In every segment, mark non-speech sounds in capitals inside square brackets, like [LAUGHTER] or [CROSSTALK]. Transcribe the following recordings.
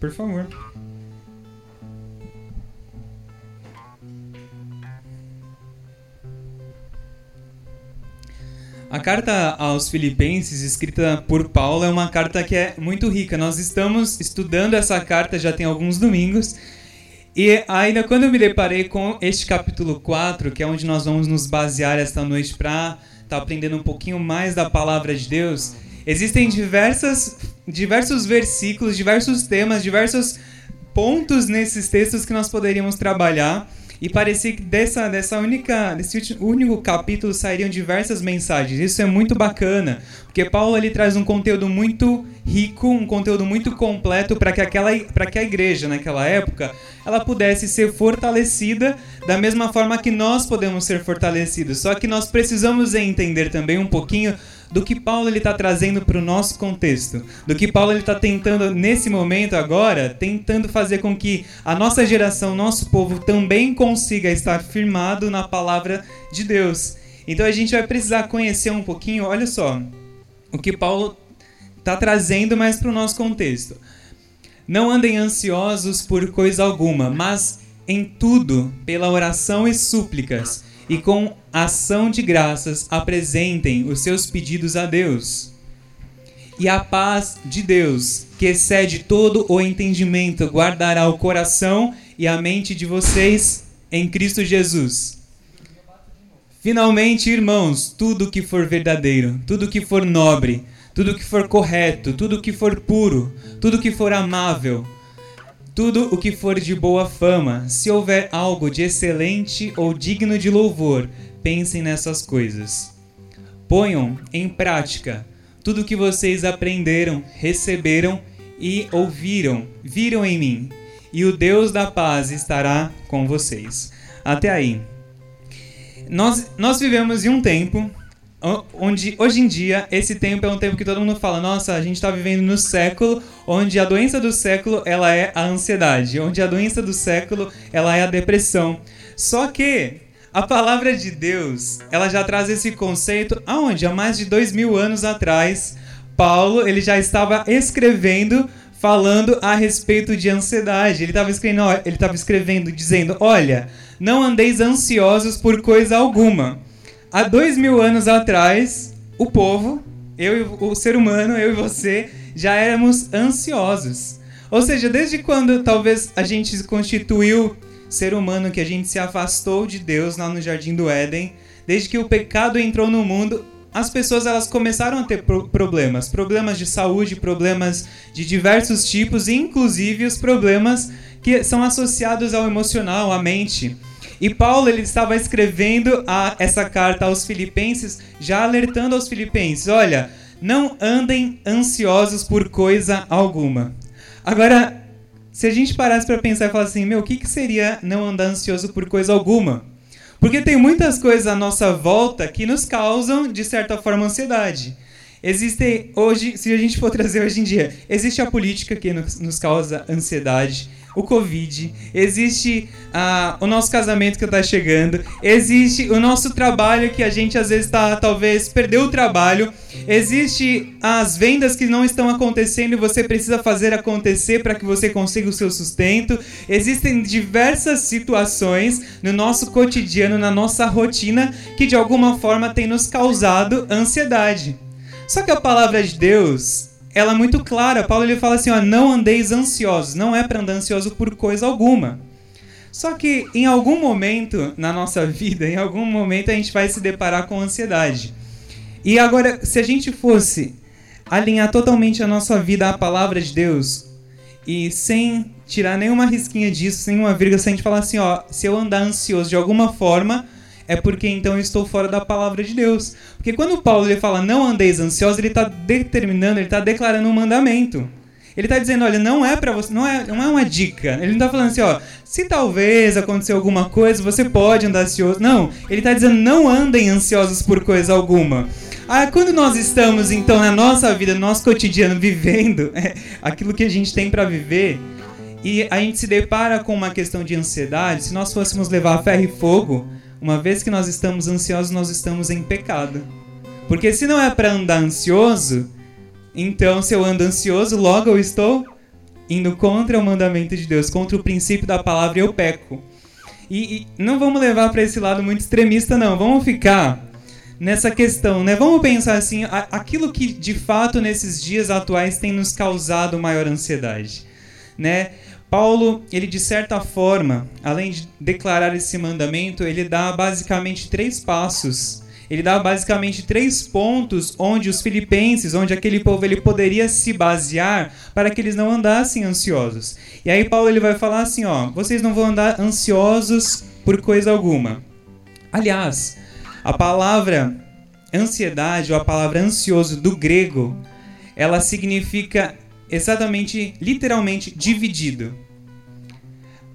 Por favor. A carta aos Filipenses, escrita por Paulo, é uma carta que é muito rica. Nós estamos estudando essa carta já tem alguns domingos. E ainda quando eu me deparei com este capítulo 4, que é onde nós vamos nos basear esta noite para estar tá aprendendo um pouquinho mais da palavra de Deus, existem diversas, diversos versículos, diversos temas, diversos pontos nesses textos que nós poderíamos trabalhar. E parecia que dessa, dessa única, desse único capítulo sairiam diversas mensagens. Isso é muito bacana, porque Paulo ele traz um conteúdo muito rico, um conteúdo muito completo para que aquela para que a igreja naquela época ela pudesse ser fortalecida da mesma forma que nós podemos ser fortalecidos. Só que nós precisamos entender também um pouquinho do que Paulo ele está trazendo para o nosso contexto, do que Paulo ele está tentando nesse momento agora, tentando fazer com que a nossa geração, nosso povo também consiga estar firmado na palavra de Deus. Então a gente vai precisar conhecer um pouquinho, olha só, o que Paulo está trazendo mais para o nosso contexto. Não andem ansiosos por coisa alguma, mas em tudo, pela oração e súplicas e com ação de graças apresentem os seus pedidos a Deus. E a paz de Deus, que excede todo o entendimento, guardará o coração e a mente de vocês em Cristo Jesus. Finalmente, irmãos, tudo que for verdadeiro, tudo que for nobre, tudo que for correto, tudo que for puro, tudo que for amável, tudo o que for de boa fama, se houver algo de excelente ou digno de louvor, pensem nessas coisas. Ponham em prática tudo o que vocês aprenderam, receberam e ouviram, viram em mim, e o Deus da paz estará com vocês. Até aí. Nós, nós vivemos em um tempo onde hoje em dia esse tempo é um tempo que todo mundo fala, nossa, a gente está vivendo no século onde a doença do século ela é a ansiedade, onde a doença do século ela é a depressão. Só que a palavra de Deus ela já traz esse conceito aonde há mais de dois mil anos atrás Paulo ele já estava escrevendo falando a respeito de ansiedade. Ele estava escrevendo, ele estava escrevendo dizendo, olha, não andeis ansiosos por coisa alguma há dois mil anos atrás, o povo, eu, o ser humano, eu e você, já éramos ansiosos. Ou seja, desde quando talvez a gente se constituiu ser humano, que a gente se afastou de Deus lá no Jardim do Éden, desde que o pecado entrou no mundo, as pessoas elas começaram a ter pro problemas, problemas de saúde, problemas de diversos tipos, inclusive os problemas que são associados ao emocional, à mente. E Paulo ele estava escrevendo a, essa carta aos filipenses, já alertando aos filipenses, olha, não andem ansiosos por coisa alguma. Agora, se a gente parasse para pensar e falar assim, meu, o que, que seria não andar ansioso por coisa alguma? Porque tem muitas coisas à nossa volta que nos causam, de certa forma, ansiedade. Existe hoje, se a gente for trazer hoje em dia, existe a política que nos causa ansiedade o Covid, existe ah, o nosso casamento que está chegando, existe o nosso trabalho que a gente às vezes está, talvez, perdeu o trabalho, existe as vendas que não estão acontecendo e você precisa fazer acontecer para que você consiga o seu sustento. Existem diversas situações no nosso cotidiano, na nossa rotina, que de alguma forma tem nos causado ansiedade. Só que a palavra de Deus, ela é muito clara. Paulo ele fala assim, ó, não andeis ansiosos. Não é para andar ansioso por coisa alguma. Só que em algum momento na nossa vida, em algum momento a gente vai se deparar com ansiedade. E agora, se a gente fosse alinhar totalmente a nossa vida à palavra de Deus e sem tirar nenhuma risquinha disso, sem uma vírgula, se a gente falar assim, ó, se eu andar ansioso de alguma forma, é porque então eu estou fora da palavra de Deus. Porque quando Paulo ele fala não andeis ansiosos, ele está determinando, ele está declarando um mandamento. Ele está dizendo, olha, não é para você, não é, não é uma dica. Ele não está falando assim, ó, se talvez acontecer alguma coisa, você pode andar ansioso. Não, ele está dizendo, não andem ansiosos por coisa alguma. Ah, quando nós estamos então na nossa vida, no nosso cotidiano, vivendo [LAUGHS] é, aquilo que a gente tem para viver, e a gente se depara com uma questão de ansiedade, se nós fôssemos levar ferro e fogo, uma vez que nós estamos ansiosos, nós estamos em pecado. Porque se não é para andar ansioso, então se eu ando ansioso, logo eu estou indo contra o mandamento de Deus, contra o princípio da palavra, eu peco. E, e não vamos levar para esse lado muito extremista, não. Vamos ficar nessa questão, né? Vamos pensar assim, a, aquilo que de fato nesses dias atuais tem nos causado maior ansiedade, né? Paulo, ele de certa forma, além de declarar esse mandamento, ele dá basicamente três passos. Ele dá basicamente três pontos onde os filipenses, onde aquele povo ele poderia se basear para que eles não andassem ansiosos. E aí Paulo ele vai falar assim, ó, vocês não vão andar ansiosos por coisa alguma. Aliás, a palavra ansiedade ou a palavra ansioso do grego, ela significa exatamente, literalmente, dividido.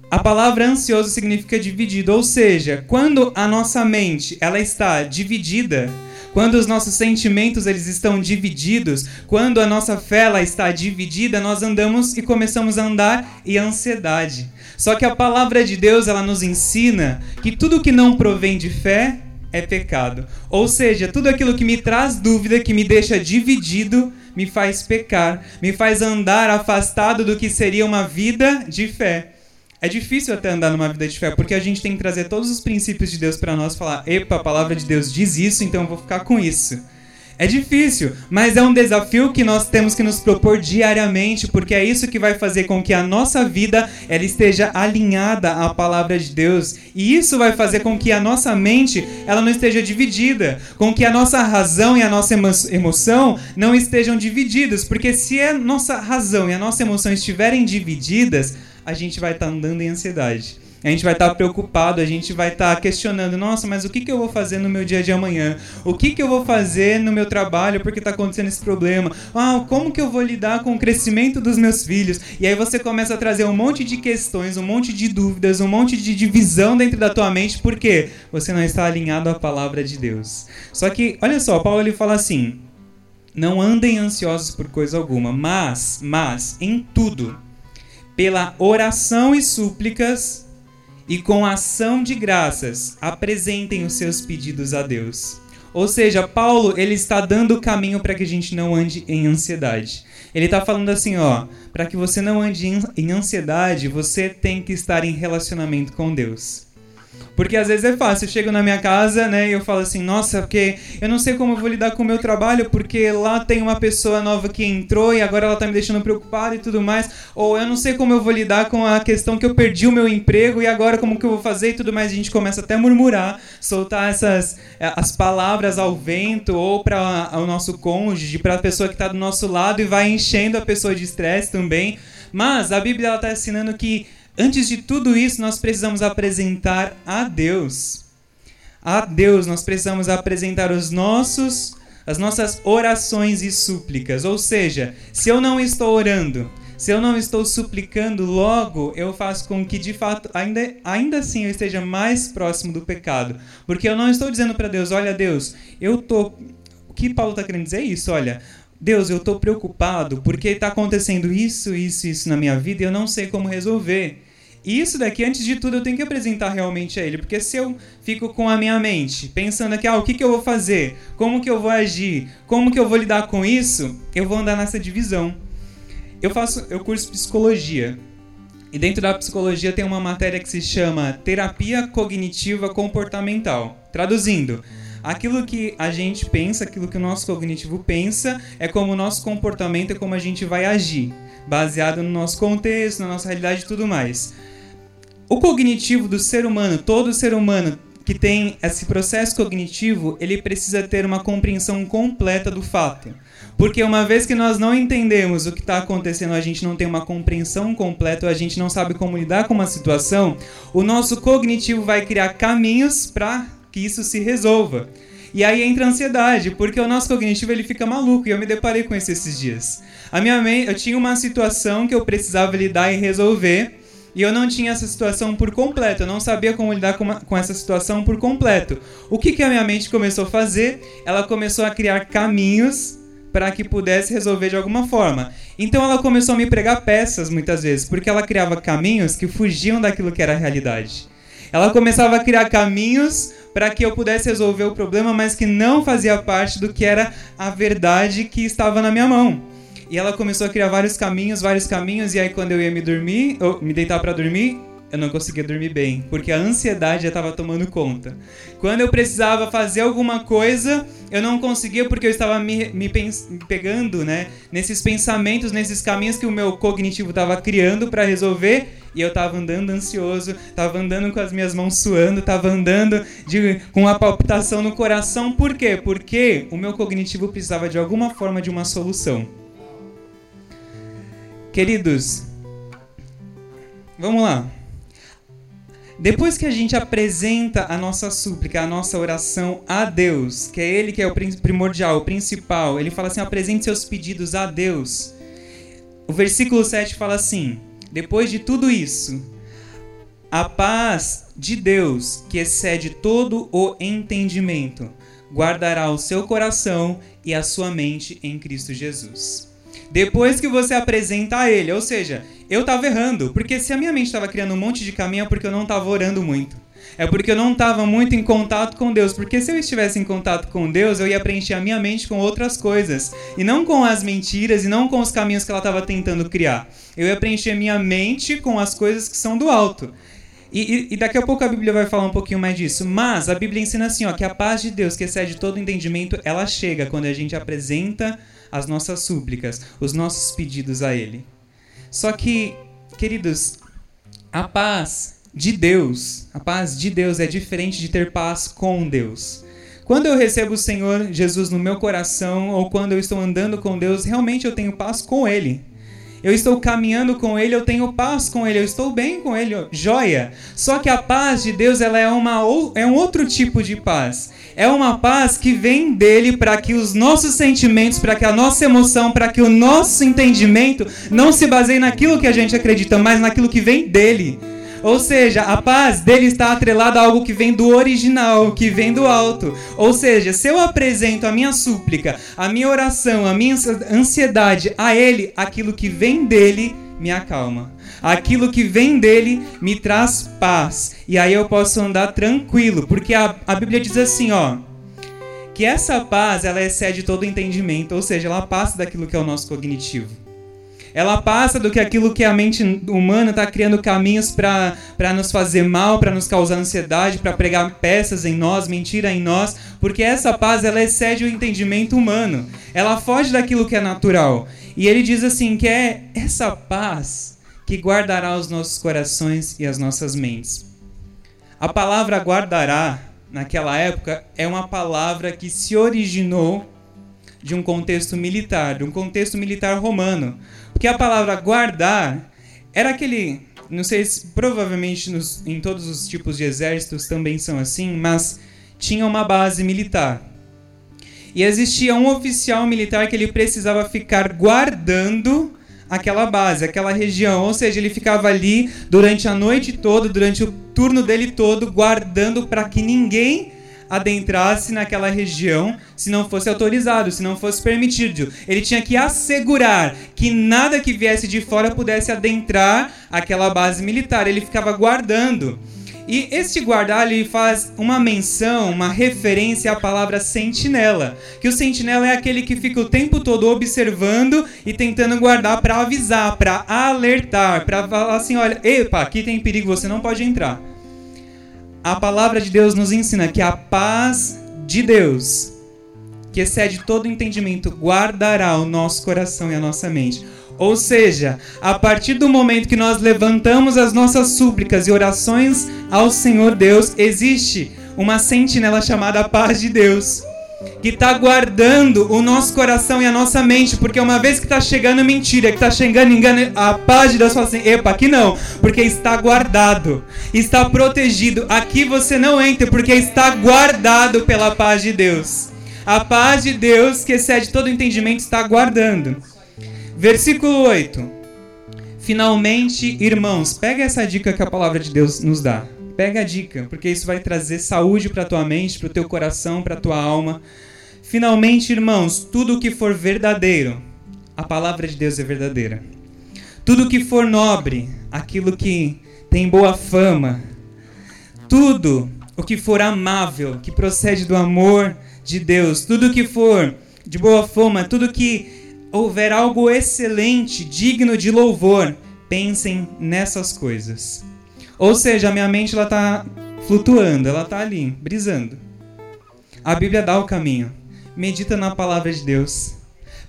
A palavra ansioso significa dividido, ou seja, quando a nossa mente ela está dividida, quando os nossos sentimentos eles estão divididos, quando a nossa fé ela está dividida, nós andamos e começamos a andar em ansiedade. Só que a palavra de Deus ela nos ensina que tudo que não provém de fé é pecado. Ou seja, tudo aquilo que me traz dúvida, que me deixa dividido, me faz pecar, me faz andar afastado do que seria uma vida de fé. É difícil até andar numa vida de fé, porque a gente tem que trazer todos os princípios de Deus para nós falar: "Epa, a palavra de Deus diz isso, então eu vou ficar com isso". É difícil, mas é um desafio que nós temos que nos propor diariamente, porque é isso que vai fazer com que a nossa vida ela esteja alinhada à palavra de Deus, e isso vai fazer com que a nossa mente ela não esteja dividida, com que a nossa razão e a nossa emoção não estejam divididas, porque se a nossa razão e a nossa emoção estiverem divididas, a gente vai estar andando em ansiedade a gente vai estar tá preocupado, a gente vai estar tá questionando, nossa, mas o que, que eu vou fazer no meu dia de amanhã? O que, que eu vou fazer no meu trabalho porque está acontecendo esse problema? Ah, como que eu vou lidar com o crescimento dos meus filhos? E aí você começa a trazer um monte de questões, um monte de dúvidas, um monte de divisão dentro da tua mente, porque você não está alinhado à palavra de Deus. Só que, olha só, Paulo ele fala assim: não andem ansiosos por coisa alguma, mas, mas, em tudo, pela oração e súplicas, e com ação de graças apresentem os seus pedidos a Deus. Ou seja, Paulo ele está dando o caminho para que a gente não ande em ansiedade. Ele está falando assim, ó, para que você não ande em ansiedade, você tem que estar em relacionamento com Deus. Porque às vezes é fácil, eu chego na minha casa, né, e eu falo assim, nossa, porque eu não sei como eu vou lidar com o meu trabalho, porque lá tem uma pessoa nova que entrou e agora ela tá me deixando preocupado e tudo mais, ou eu não sei como eu vou lidar com a questão que eu perdi o meu emprego e agora como que eu vou fazer e tudo mais, a gente começa até a murmurar, soltar essas eh, as palavras ao vento ou para o nosso cônjuge, para a pessoa que está do nosso lado e vai enchendo a pessoa de estresse também. Mas a Bíblia está ensinando que Antes de tudo isso, nós precisamos apresentar a Deus. A Deus, nós precisamos apresentar os nossos as nossas orações e súplicas. Ou seja, se eu não estou orando, se eu não estou suplicando, logo eu faço com que de fato ainda, ainda assim eu esteja mais próximo do pecado. Porque eu não estou dizendo para Deus, olha Deus, eu tô. O que Paulo está querendo dizer é isso, olha. Deus, eu estou preocupado porque está acontecendo isso, isso, isso na minha vida e eu não sei como resolver. E isso daqui, antes de tudo, eu tenho que apresentar realmente a ele. Porque se eu fico com a minha mente pensando aqui, ah, o que, que eu vou fazer? Como que eu vou agir? Como que eu vou lidar com isso? Eu vou andar nessa divisão. Eu faço, eu curso psicologia. E dentro da psicologia tem uma matéria que se chama terapia cognitiva comportamental. Traduzindo, aquilo que a gente pensa, aquilo que o nosso cognitivo pensa, é como o nosso comportamento, é como a gente vai agir, baseado no nosso contexto, na nossa realidade e tudo mais. O cognitivo do ser humano, todo ser humano que tem esse processo cognitivo, ele precisa ter uma compreensão completa do fato. Porque uma vez que nós não entendemos o que está acontecendo, a gente não tem uma compreensão completa, a gente não sabe como lidar com uma situação, o nosso cognitivo vai criar caminhos para que isso se resolva. E aí entra a ansiedade, porque o nosso cognitivo ele fica maluco, e eu me deparei com isso esses dias. A minha mente, eu tinha uma situação que eu precisava lidar e resolver, e eu não tinha essa situação por completo, eu não sabia como lidar com, uma, com essa situação por completo. O que, que a minha mente começou a fazer? Ela começou a criar caminhos para que pudesse resolver de alguma forma. Então ela começou a me pregar peças muitas vezes, porque ela criava caminhos que fugiam daquilo que era a realidade. Ela começava a criar caminhos para que eu pudesse resolver o problema, mas que não fazia parte do que era a verdade que estava na minha mão. E ela começou a criar vários caminhos, vários caminhos, e aí quando eu ia me dormir, ou me deitar para dormir, eu não conseguia dormir bem, porque a ansiedade já estava tomando conta. Quando eu precisava fazer alguma coisa, eu não conseguia porque eu estava me, me, me pegando, né, nesses pensamentos, nesses caminhos que o meu cognitivo estava criando para resolver, e eu estava andando ansioso, estava andando com as minhas mãos suando, estava andando de, com uma palpitação no coração. Por quê? Porque o meu cognitivo precisava de alguma forma de uma solução. Queridos, vamos lá. Depois que a gente apresenta a nossa súplica, a nossa oração a Deus, que é Ele que é o primordial, o principal, ele fala assim: apresente seus pedidos a Deus. O versículo 7 fala assim: depois de tudo isso, a paz de Deus, que excede todo o entendimento, guardará o seu coração e a sua mente em Cristo Jesus. Depois que você apresenta a Ele, ou seja, eu estava errando, porque se a minha mente estava criando um monte de caminho é porque eu não estava orando muito. É porque eu não estava muito em contato com Deus. Porque se eu estivesse em contato com Deus, eu ia preencher a minha mente com outras coisas. E não com as mentiras e não com os caminhos que ela estava tentando criar. Eu ia preencher minha mente com as coisas que são do alto. E, e, e, daqui a pouco a Bíblia vai falar um pouquinho mais disso. Mas a Bíblia ensina assim, ó, que a paz de Deus, que excede todo entendimento, ela chega quando a gente apresenta as nossas súplicas, os nossos pedidos a Ele. Só que, queridos, a paz de Deus, a paz de Deus é diferente de ter paz com Deus. Quando eu recebo o Senhor Jesus no meu coração, ou quando eu estou andando com Deus, realmente eu tenho paz com Ele. Eu estou caminhando com Ele, eu tenho paz com Ele, eu estou bem com Ele, joia. Só que a paz de Deus ela é, uma, é um outro tipo de paz é uma paz que vem dele para que os nossos sentimentos, para que a nossa emoção, para que o nosso entendimento não se baseie naquilo que a gente acredita, mas naquilo que vem dele. Ou seja, a paz dele está atrelada a algo que vem do original, que vem do alto. Ou seja, se eu apresento a minha súplica, a minha oração, a minha ansiedade a ele, aquilo que vem dele me acalma. Aquilo que vem dele me traz paz. E aí eu posso andar tranquilo, porque a, a Bíblia diz assim, ó, que essa paz ela excede todo entendimento, ou seja, ela passa daquilo que é o nosso cognitivo. Ela passa do que aquilo que a mente humana está criando caminhos para nos fazer mal, para nos causar ansiedade, para pregar peças em nós, mentira em nós, porque essa paz ela excede o entendimento humano. Ela foge daquilo que é natural. E ele diz assim que é essa paz que guardará os nossos corações e as nossas mentes. A palavra guardará, naquela época, é uma palavra que se originou de um contexto militar, de um contexto militar romano. Porque a palavra guardar era aquele. Não sei se provavelmente nos, em todos os tipos de exércitos também são assim, mas tinha uma base militar. E existia um oficial militar que ele precisava ficar guardando aquela base, aquela região. Ou seja, ele ficava ali durante a noite toda, durante o turno dele todo, guardando para que ninguém adentrasse naquela região se não fosse autorizado, se não fosse permitido. Ele tinha que assegurar que nada que viesse de fora pudesse adentrar aquela base militar. Ele ficava guardando. E este guardar ele faz uma menção, uma referência à palavra sentinela, que o sentinela é aquele que fica o tempo todo observando e tentando guardar para avisar, para alertar, para falar assim, olha, epa, aqui tem perigo, você não pode entrar. A palavra de Deus nos ensina que a paz de Deus, que excede todo entendimento, guardará o nosso coração e a nossa mente. Ou seja, a partir do momento que nós levantamos as nossas súplicas e orações ao Senhor Deus, existe uma sentinela chamada paz de Deus. Que está guardando o nosso coração e a nossa mente, porque uma vez que está chegando mentira, que está chegando engano, a Deus fala assim: epa, aqui não, porque está guardado, está protegido. Aqui você não entra, porque está guardado pela paz de Deus. A paz de Deus, que excede todo entendimento, está guardando. Versículo 8. Finalmente, irmãos, pega essa dica que a palavra de Deus nos dá. Pega a dica, porque isso vai trazer saúde para tua mente, para o teu coração, para tua alma. Finalmente, irmãos, tudo que for verdadeiro, a palavra de Deus é verdadeira. Tudo que for nobre, aquilo que tem boa fama, tudo o que for amável, que procede do amor de Deus, tudo que for de boa fama, tudo que houver algo excelente, digno de louvor, pensem nessas coisas. Ou seja, a minha mente ela tá flutuando, ela tá ali, brisando. A Bíblia dá o caminho. Medita na palavra de Deus.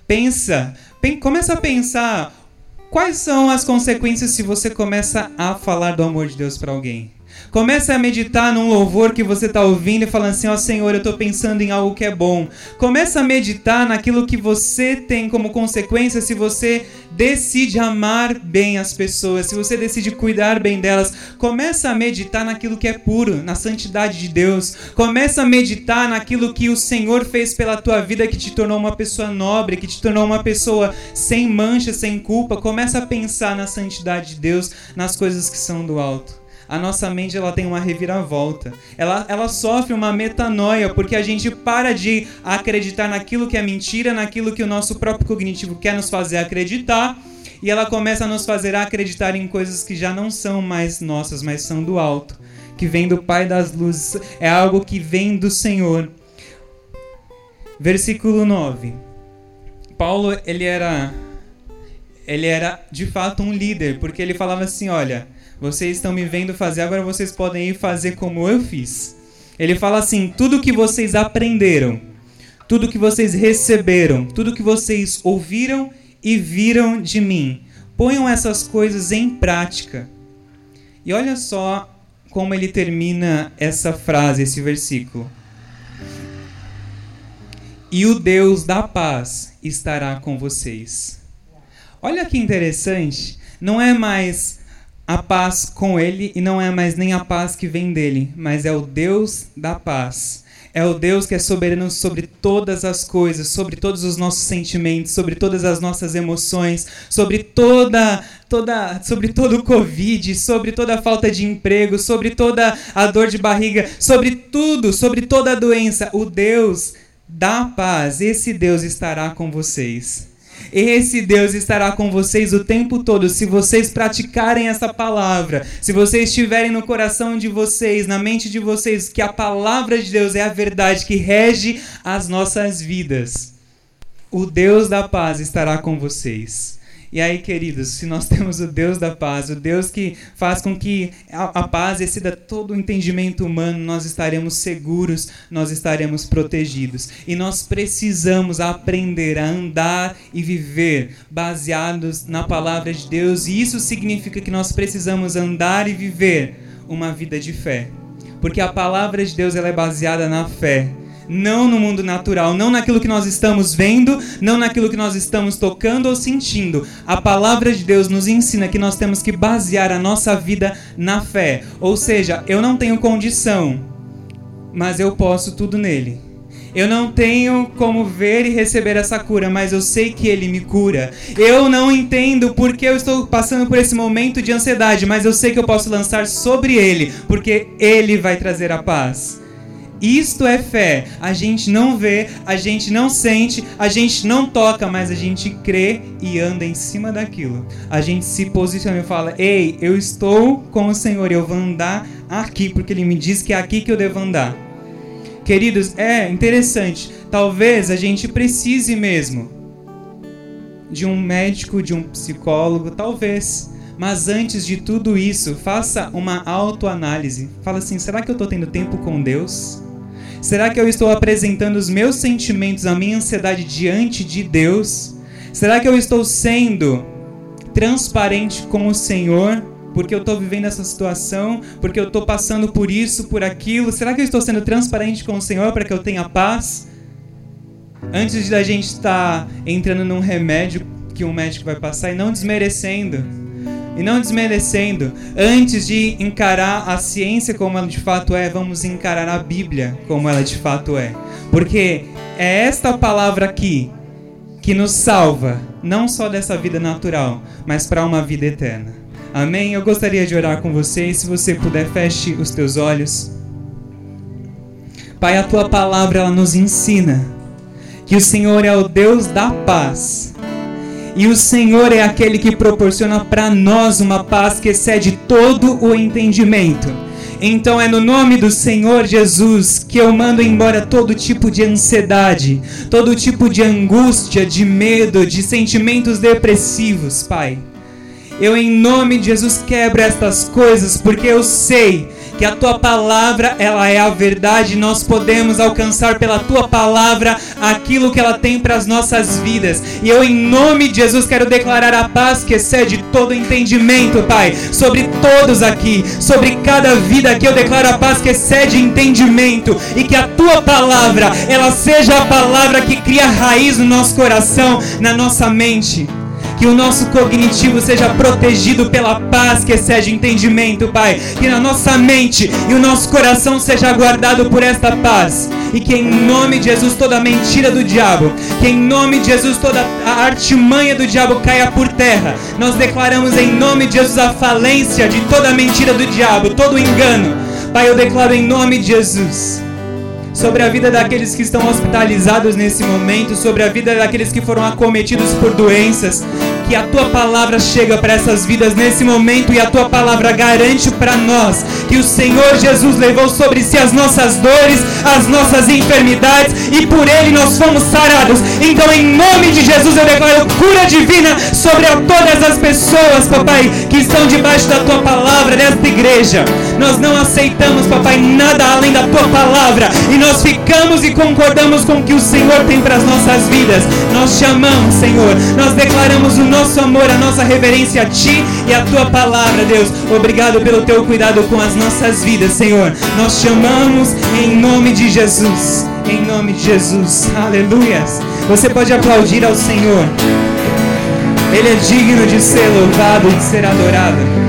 Pensa, pen, começa a pensar quais são as consequências se você começa a falar do amor de Deus para alguém. Comece a meditar num louvor que você está ouvindo e falando assim: Ó oh, Senhor, eu estou pensando em algo que é bom. Comece a meditar naquilo que você tem como consequência se você decide amar bem as pessoas, se você decide cuidar bem delas. Comece a meditar naquilo que é puro, na santidade de Deus. Comece a meditar naquilo que o Senhor fez pela tua vida, que te tornou uma pessoa nobre, que te tornou uma pessoa sem mancha, sem culpa. Comece a pensar na santidade de Deus, nas coisas que são do alto a nossa mente ela tem uma reviravolta. Ela, ela sofre uma metanoia porque a gente para de acreditar naquilo que é mentira, naquilo que o nosso próprio cognitivo quer nos fazer acreditar, e ela começa a nos fazer acreditar em coisas que já não são mais nossas, mas são do alto, que vem do Pai das luzes, é algo que vem do Senhor. Versículo 9. Paulo, ele era ele era de fato um líder, porque ele falava assim, olha, vocês estão me vendo fazer, agora vocês podem ir fazer como eu fiz. Ele fala assim: tudo que vocês aprenderam, tudo que vocês receberam, tudo que vocês ouviram e viram de mim, ponham essas coisas em prática. E olha só como ele termina essa frase, esse versículo. E o Deus da paz estará com vocês. Olha que interessante, não é mais a paz com ele e não é mais nem a paz que vem dele, mas é o Deus da paz. É o Deus que é soberano sobre todas as coisas, sobre todos os nossos sentimentos, sobre todas as nossas emoções, sobre toda toda sobre todo o covid, sobre toda a falta de emprego, sobre toda a dor de barriga, sobre tudo, sobre toda a doença. O Deus da paz, esse Deus estará com vocês. Esse Deus estará com vocês o tempo todo se vocês praticarem essa palavra. Se vocês tiverem no coração de vocês, na mente de vocês, que a palavra de Deus é a verdade que rege as nossas vidas. O Deus da paz estará com vocês. E aí, queridos, se nós [LAUGHS] temos o Deus da paz, o Deus que faz com que a, a paz exceda todo o entendimento humano, nós estaremos seguros, nós estaremos protegidos. E nós precisamos aprender a andar e viver baseados na palavra de Deus, e isso significa que nós precisamos andar e viver uma vida de fé. Porque a palavra de Deus ela é baseada na fé não no mundo natural, não naquilo que nós estamos vendo, não naquilo que nós estamos tocando ou sentindo. A palavra de Deus nos ensina que nós temos que basear a nossa vida na fé. Ou seja, eu não tenho condição, mas eu posso tudo nele. Eu não tenho como ver e receber essa cura, mas eu sei que Ele me cura. Eu não entendo porque eu estou passando por esse momento de ansiedade, mas eu sei que eu posso lançar sobre Ele, porque Ele vai trazer a paz. Isto é fé. A gente não vê, a gente não sente, a gente não toca, mas a gente crê e anda em cima daquilo. A gente se posiciona e fala: Ei, eu estou com o Senhor, eu vou andar aqui, porque Ele me diz que é aqui que eu devo andar. Queridos, é interessante. Talvez a gente precise mesmo de um médico, de um psicólogo, talvez. Mas antes de tudo isso, faça uma autoanálise. Fala assim: será que eu estou tendo tempo com Deus? Será que eu estou apresentando os meus sentimentos, a minha ansiedade diante de Deus? Será que eu estou sendo transparente com o Senhor? Porque eu estou vivendo essa situação, porque eu estou passando por isso, por aquilo. Será que eu estou sendo transparente com o Senhor para que eu tenha paz? Antes da gente estar tá entrando num remédio que um médico vai passar e não desmerecendo e não desmerecendo, antes de encarar a ciência como ela de fato é, vamos encarar a Bíblia como ela de fato é. Porque é esta palavra aqui que nos salva, não só dessa vida natural, mas para uma vida eterna. Amém? Eu gostaria de orar com vocês. Se você puder, feche os teus olhos. Pai, a tua palavra ela nos ensina que o Senhor é o Deus da paz e o Senhor é aquele que proporciona para nós uma paz que excede todo o entendimento. Então é no nome do Senhor Jesus que eu mando embora todo tipo de ansiedade, todo tipo de angústia, de medo, de sentimentos depressivos, Pai. Eu, em nome de Jesus, quebro estas coisas, porque eu sei que a tua palavra ela é a verdade, nós podemos alcançar pela tua palavra aquilo que ela tem para as nossas vidas. E eu em nome de Jesus quero declarar a paz que excede todo entendimento, Pai, sobre todos aqui, sobre cada vida aqui. Eu declaro a paz que excede entendimento e que a tua palavra ela seja a palavra que cria raiz no nosso coração, na nossa mente que o nosso cognitivo seja protegido pela paz que excede entendimento, Pai. Que na nossa mente e o nosso coração seja guardado por esta paz. E que em nome de Jesus toda mentira do diabo, que em nome de Jesus toda a artimanha do diabo caia por terra. Nós declaramos em nome de Jesus a falência de toda mentira do diabo, todo engano. Pai, eu declaro em nome de Jesus sobre a vida daqueles que estão hospitalizados nesse momento, sobre a vida daqueles que foram acometidos por doenças. Que a tua palavra chega para essas vidas nesse momento e a tua palavra garante para nós que o Senhor Jesus levou sobre si as nossas dores, as nossas enfermidades e por ele nós fomos sarados. Então, em nome de Jesus, eu declaro cura divina sobre todas as pessoas, papai, que estão debaixo da tua palavra nesta igreja. Nós não aceitamos, papai, nada além da tua palavra e nós ficamos e concordamos com o que o Senhor tem para as nossas vidas. Nós te amamos, Senhor. Nós declaramos o nosso amor, a nossa reverência a Ti e a Tua palavra, Deus. Obrigado pelo Teu cuidado com as nossas vidas, Senhor. Nós te amamos em nome de Jesus. Em nome de Jesus. Aleluias. Você pode aplaudir ao Senhor. Ele é digno de ser louvado e de ser adorado.